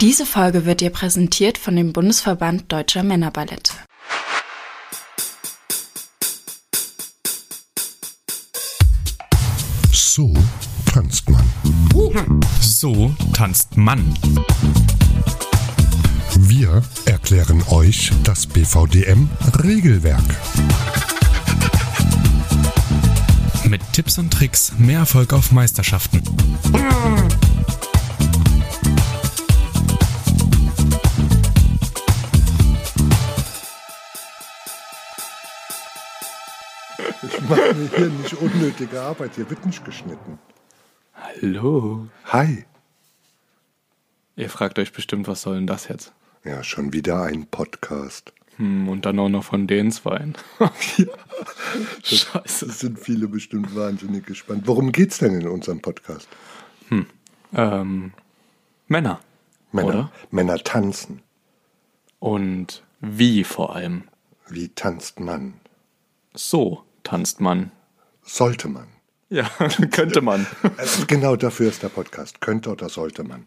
Diese Folge wird dir präsentiert von dem Bundesverband Deutscher Männerballette. So tanzt man. So tanzt Mann. Wir erklären euch das BVDM-Regelwerk. Mit Tipps und Tricks mehr Erfolg auf Meisterschaften. Ich mache mir hier nicht unnötige Arbeit. Hier wird nicht geschnitten. Hallo. Hi. Ihr fragt euch bestimmt, was soll denn das jetzt? Ja, schon wieder ein Podcast. Hm, und dann auch noch von den Zweien. Scheiße. Das sind viele bestimmt wahnsinnig gespannt. Worum geht's denn in unserem Podcast? Ähm, Männer. Männer, Oder? Männer tanzen. Und wie vor allem. Wie tanzt man? So tanzt man. Sollte man. Ja, könnte man. Also genau dafür ist der Podcast. Könnte oder sollte man.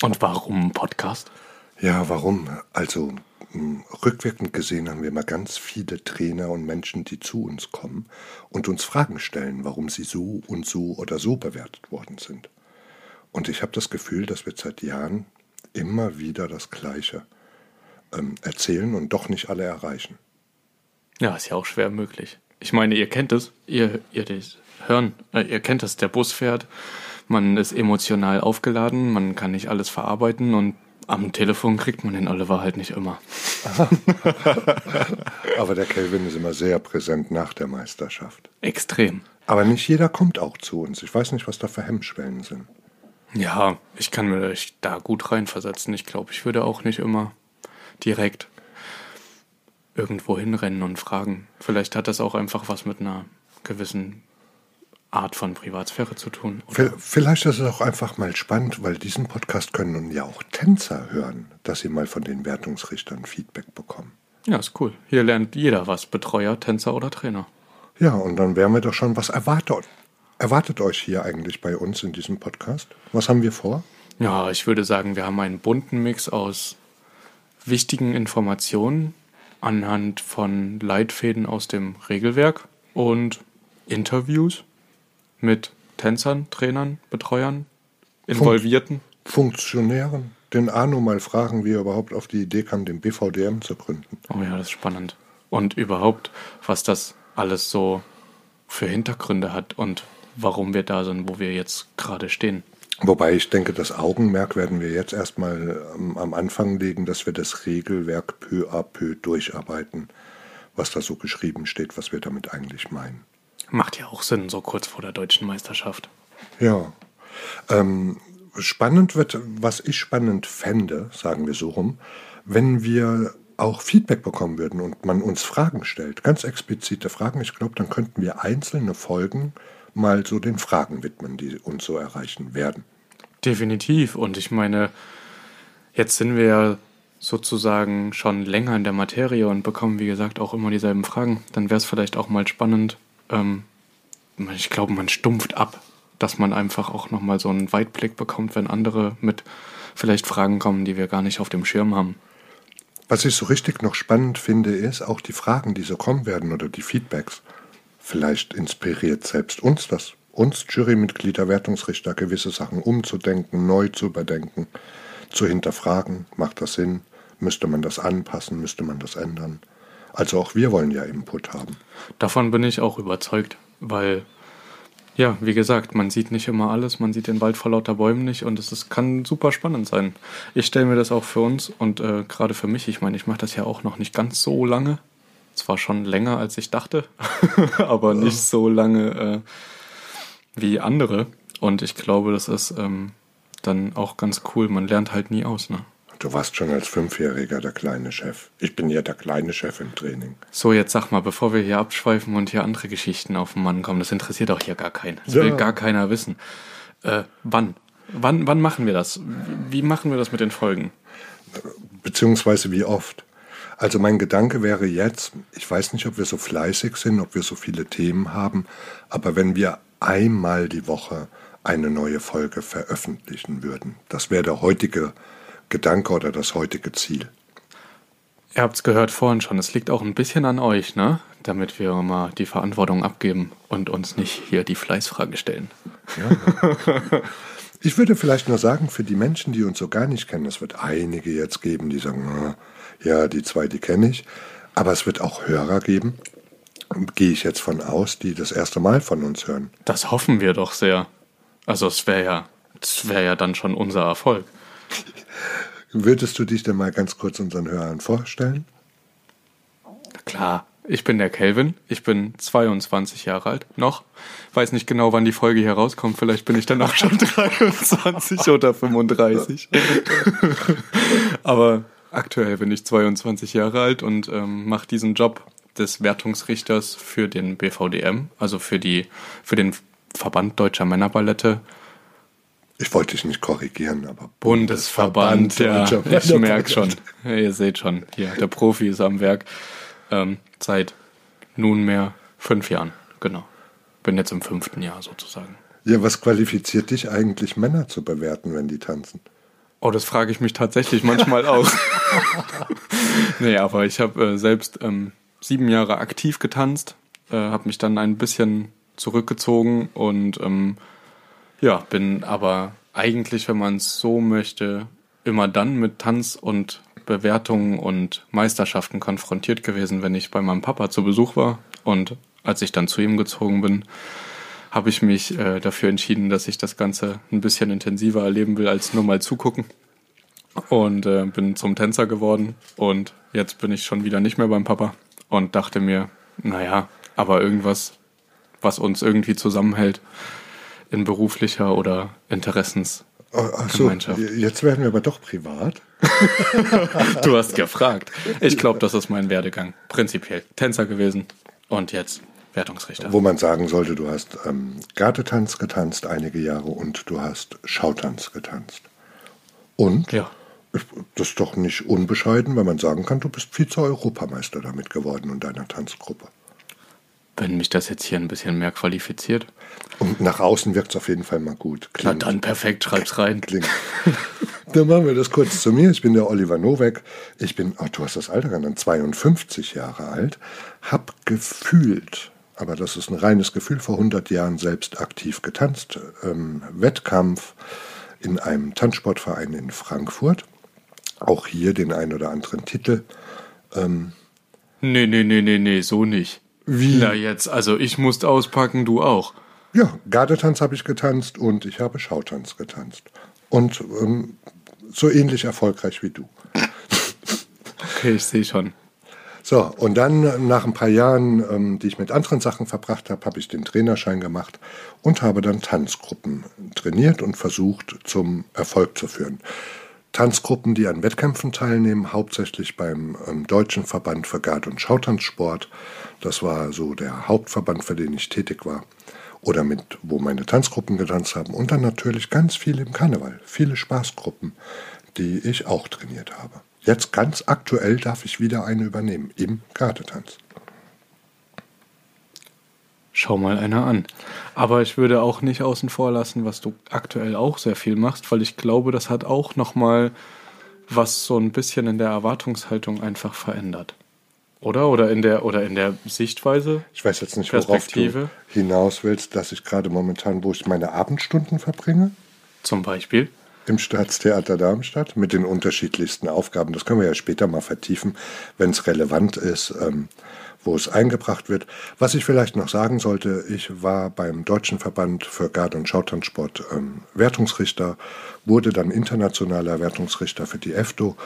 Und warum Podcast? Ja, warum? Also mh, rückwirkend gesehen haben wir mal ganz viele Trainer und Menschen, die zu uns kommen und uns Fragen stellen, warum sie so und so oder so bewertet worden sind. Und ich habe das Gefühl, dass wir seit Jahren immer wieder das Gleiche ähm, erzählen und doch nicht alle erreichen. Ja, ist ja auch schwer möglich. Ich meine, ihr kennt es, ihr, ihr das hören, äh, ihr kennt es, der Bus fährt, man ist emotional aufgeladen, man kann nicht alles verarbeiten und am Telefon kriegt man den Oliver halt nicht immer. Aber der Kelvin ist immer sehr präsent nach der Meisterschaft. Extrem. Aber nicht jeder kommt auch zu uns. Ich weiß nicht, was da für Hemmschwellen sind. Ja, ich kann mir euch da gut reinversetzen. Ich glaube, ich würde auch nicht immer direkt irgendwo hinrennen und fragen. Vielleicht hat das auch einfach was mit einer gewissen Art von Privatsphäre zu tun. V- Vielleicht ist es auch einfach mal spannend, weil diesen Podcast können nun ja auch Tänzer hören, dass sie mal von den Wertungsrichtern Feedback bekommen. Ja, ist cool. Hier lernt jeder was, Betreuer, Tänzer oder Trainer. Ja, und dann wären wir doch schon, was erwartet, erwartet euch hier eigentlich bei uns in diesem Podcast? Was haben wir vor? Ja, ich würde sagen, wir haben einen bunten Mix aus wichtigen Informationen anhand von Leitfäden aus dem Regelwerk und Interviews mit Tänzern, Trainern, Betreuern, Involvierten. Funktionären, den Arno mal fragen, wie er überhaupt auf die Idee kam, den BVDM zu gründen. Oh ja, das ist spannend. Und überhaupt, was das alles so für Hintergründe hat und warum wir da sind, wo wir jetzt gerade stehen. Wobei ich denke, das Augenmerk werden wir jetzt erstmal ähm, am Anfang legen, dass wir das Regelwerk peu à peu durcharbeiten, was da so geschrieben steht, was wir damit eigentlich meinen. Macht ja auch Sinn, so kurz vor der deutschen Meisterschaft. Ja. Ähm, spannend wird, was ich spannend fände, sagen wir so rum, wenn wir auch Feedback bekommen würden und man uns Fragen stellt, ganz explizite Fragen. Ich glaube, dann könnten wir einzelne Folgen mal so den Fragen widmen, die uns so erreichen werden. Definitiv. Und ich meine, jetzt sind wir ja sozusagen schon länger in der Materie und bekommen, wie gesagt, auch immer dieselben Fragen. Dann wäre es vielleicht auch mal spannend. Ähm, ich glaube, man stumpft ab, dass man einfach auch nochmal so einen Weitblick bekommt, wenn andere mit vielleicht Fragen kommen, die wir gar nicht auf dem Schirm haben. Was ich so richtig noch spannend finde, ist auch die Fragen, die so kommen werden oder die Feedbacks. Vielleicht inspiriert selbst uns das, uns Jurymitglieder, Wertungsrichter, gewisse Sachen umzudenken, neu zu überdenken, zu hinterfragen. Macht das Sinn? Müsste man das anpassen? Müsste man das ändern? Also auch wir wollen ja Input haben. Davon bin ich auch überzeugt, weil, ja, wie gesagt, man sieht nicht immer alles, man sieht den Wald vor lauter Bäumen nicht und es ist, kann super spannend sein. Ich stelle mir das auch für uns und äh, gerade für mich, ich meine, ich mache das ja auch noch nicht ganz so lange. Zwar schon länger, als ich dachte, aber nicht so lange äh, wie andere. Und ich glaube, das ist ähm, dann auch ganz cool. Man lernt halt nie aus, ne? Du warst schon als Fünfjähriger der kleine Chef. Ich bin ja der kleine Chef im Training. So, jetzt sag mal, bevor wir hier abschweifen und hier andere Geschichten auf den Mann kommen, das interessiert auch hier gar keinen. Das Ja. will gar keiner wissen. Äh, wann? Wann, wann machen wir das? Wie machen wir das mit den Folgen? Beziehungsweise wie oft. Also mein Gedanke wäre jetzt, ich weiß nicht, ob wir so fleißig sind, ob wir so viele Themen haben, aber wenn wir einmal die Woche eine neue Folge veröffentlichen würden, das wäre der heutige Gedanke oder das heutige Ziel? Ihr habt es gehört vorhin schon, es liegt auch ein bisschen an euch, ne? Damit wir mal die Verantwortung abgeben und uns nicht hier die Fleißfrage stellen. Ja. ich würde vielleicht nur sagen, für die Menschen, die uns so gar nicht kennen, es wird einige jetzt geben, die sagen, ja, die zwei, die kenne ich. Aber es wird auch Hörer geben, gehe ich jetzt von aus, die das erste Mal von uns hören. Das hoffen wir doch sehr. Also es wäre ja, es wäre ja dann schon unser Erfolg. Würdest du dich denn mal ganz kurz unseren Hörern vorstellen? Klar, ich bin der Kelvin, ich bin 22 Jahre alt, noch. Weiß nicht genau, wann die Folge hier rauskommt, vielleicht bin ich danach schon 23 oder 35. Aber aktuell bin ich 22 Jahre alt und ähm, mache diesen Job des Wertungsrichters für den BVDM, also für, die, für den Verband Deutscher Männerballette. Ich wollte dich nicht korrigieren, aber Bundesverband, Bundesverband ja, ich merke schon. Ihr seht schon, hier, der Profi ist am Werk. Ähm, seit nunmehr fünf Jahren, genau. Bin jetzt im fünften Jahr sozusagen. Ja, was qualifiziert dich eigentlich, Männer zu bewerten, wenn die tanzen? Oh, das frage ich mich tatsächlich manchmal auch. nee, aber ich habe äh, selbst ähm, sieben Jahre aktiv getanzt, äh, habe mich dann ein bisschen zurückgezogen und ähm, ja, bin aber eigentlich, wenn man es so möchte, immer dann mit Tanz und Bewertungen und Meisterschaften konfrontiert gewesen, wenn ich bei meinem Papa zu Besuch war. Und als ich dann zu ihm gezogen bin, habe ich mich äh, dafür entschieden, dass ich das Ganze ein bisschen intensiver erleben will, als nur mal zugucken. Und äh, bin zum Tänzer geworden. Und jetzt bin ich schon wieder nicht mehr beim Papa und dachte mir, naja, aber irgendwas, was uns irgendwie zusammenhält in beruflicher oder Interessens. Achso, jetzt werden wir aber doch privat. du hast gefragt. Ich glaube, das ist mein Werdegang. Prinzipiell Tänzer gewesen und jetzt Wertungsrichter. Wo man sagen sollte, du hast ähm, Gartetanz getanzt einige Jahre und du hast Schautanz getanzt. Und ja. Das ist doch nicht unbescheiden, wenn man sagen kann, du bist Vize-Europameister damit geworden in deiner Tanzgruppe. Wenn mich das jetzt hier ein bisschen mehr qualifiziert. Und nach außen wirkt es auf jeden Fall mal gut. Klingt. Na dann perfekt, schreib's rein. Klingt. dann machen wir das kurz zu mir. Ich bin der Oliver Nowek. Ich bin, oh, du hast das Alter genannt, 52 Jahre alt. Hab gefühlt, aber das ist ein reines Gefühl, vor 100 Jahren selbst aktiv getanzt. Ähm, Wettkampf in einem Tanzsportverein in Frankfurt auch hier den ein oder anderen Titel. Ähm, nee, nee, nee, nee, nee, so nicht. Wie? Na jetzt, also ich musste auspacken, du auch. Ja, Gardetanz habe ich getanzt und ich habe Schautanz getanzt. Und ähm, so ähnlich erfolgreich wie du. Okay, ich sehe schon. So, und dann nach ein paar Jahren, ähm, die ich mit anderen Sachen verbracht habe, habe ich den Trainerschein gemacht und habe dann Tanzgruppen trainiert und versucht, zum Erfolg zu führen. Tanzgruppen, die an Wettkämpfen teilnehmen, hauptsächlich beim ähm, Deutschen Verband für Gard- und Schautanzsport. Das war so der Hauptverband, für den ich tätig war. Oder mit, wo meine Tanzgruppen getanzt haben. Und dann natürlich ganz viel im Karneval. Viele Spaßgruppen, die ich auch trainiert habe. Jetzt ganz aktuell darf ich wieder eine übernehmen im Gardetanz. Schau mal einer an. Aber ich würde auch nicht außen vor lassen, was du aktuell auch sehr viel machst, weil ich glaube, das hat auch nochmal was so ein bisschen in der Erwartungshaltung einfach verändert. Oder? Oder in der, oder in der Sichtweise? Ich weiß jetzt nicht, worauf du hinaus willst, dass ich gerade momentan, wo ich meine Abendstunden verbringe. Zum Beispiel? Im Staatstheater Darmstadt mit den unterschiedlichsten Aufgaben. Das können wir ja später mal vertiefen, wenn es relevant ist. Ähm, wo es eingebracht wird. Was ich vielleicht noch sagen sollte, ich war beim Deutschen Verband für Gard- und Schautanzsport ähm, Wertungsrichter, wurde dann internationaler Wertungsrichter für die EFDO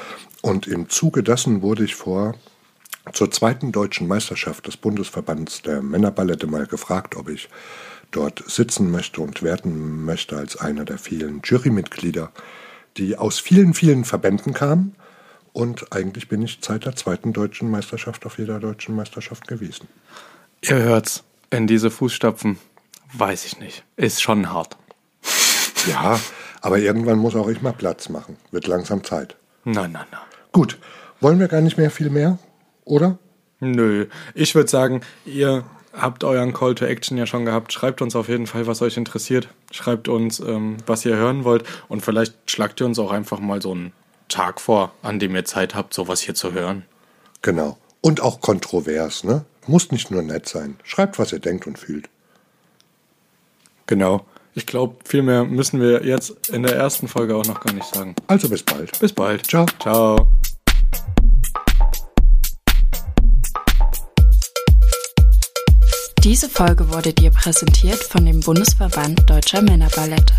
und im Zuge dessen wurde ich vor zur zweiten deutschen Meisterschaft des Bundesverbands der Männerballette mal gefragt, ob ich dort sitzen möchte und werten möchte als einer der vielen Jurymitglieder, die aus vielen, vielen Verbänden kamen und eigentlich bin ich seit der zweiten deutschen Meisterschaft auf jeder deutschen Meisterschaft gewesen. Ihr hört's. In diese Fußstapfen, weiß ich nicht. Ist schon hart. Ja, aber irgendwann muss auch ich mal Platz machen. Wird langsam Zeit. Nein, nein, nein. Gut. Wollen wir gar nicht mehr viel mehr, oder? Nö. Ich würde sagen, ihr habt euren Call to Action ja schon gehabt. Schreibt uns auf jeden Fall, was euch interessiert. Schreibt uns, ähm, was ihr hören wollt. Und vielleicht schlagt ihr uns auch einfach mal so ein Tag vor, an dem ihr Zeit habt, sowas hier zu hören. Genau. Und auch kontrovers, ne? Muss nicht nur nett sein. Schreibt, was ihr denkt und fühlt. Genau. Ich glaube, viel mehr müssen wir jetzt in der ersten Folge auch noch gar nicht sagen. Also bis bald. Bis bald. Ciao. Ciao. Diese Folge wurde dir präsentiert von dem Bundesverband Deutscher Männerballette.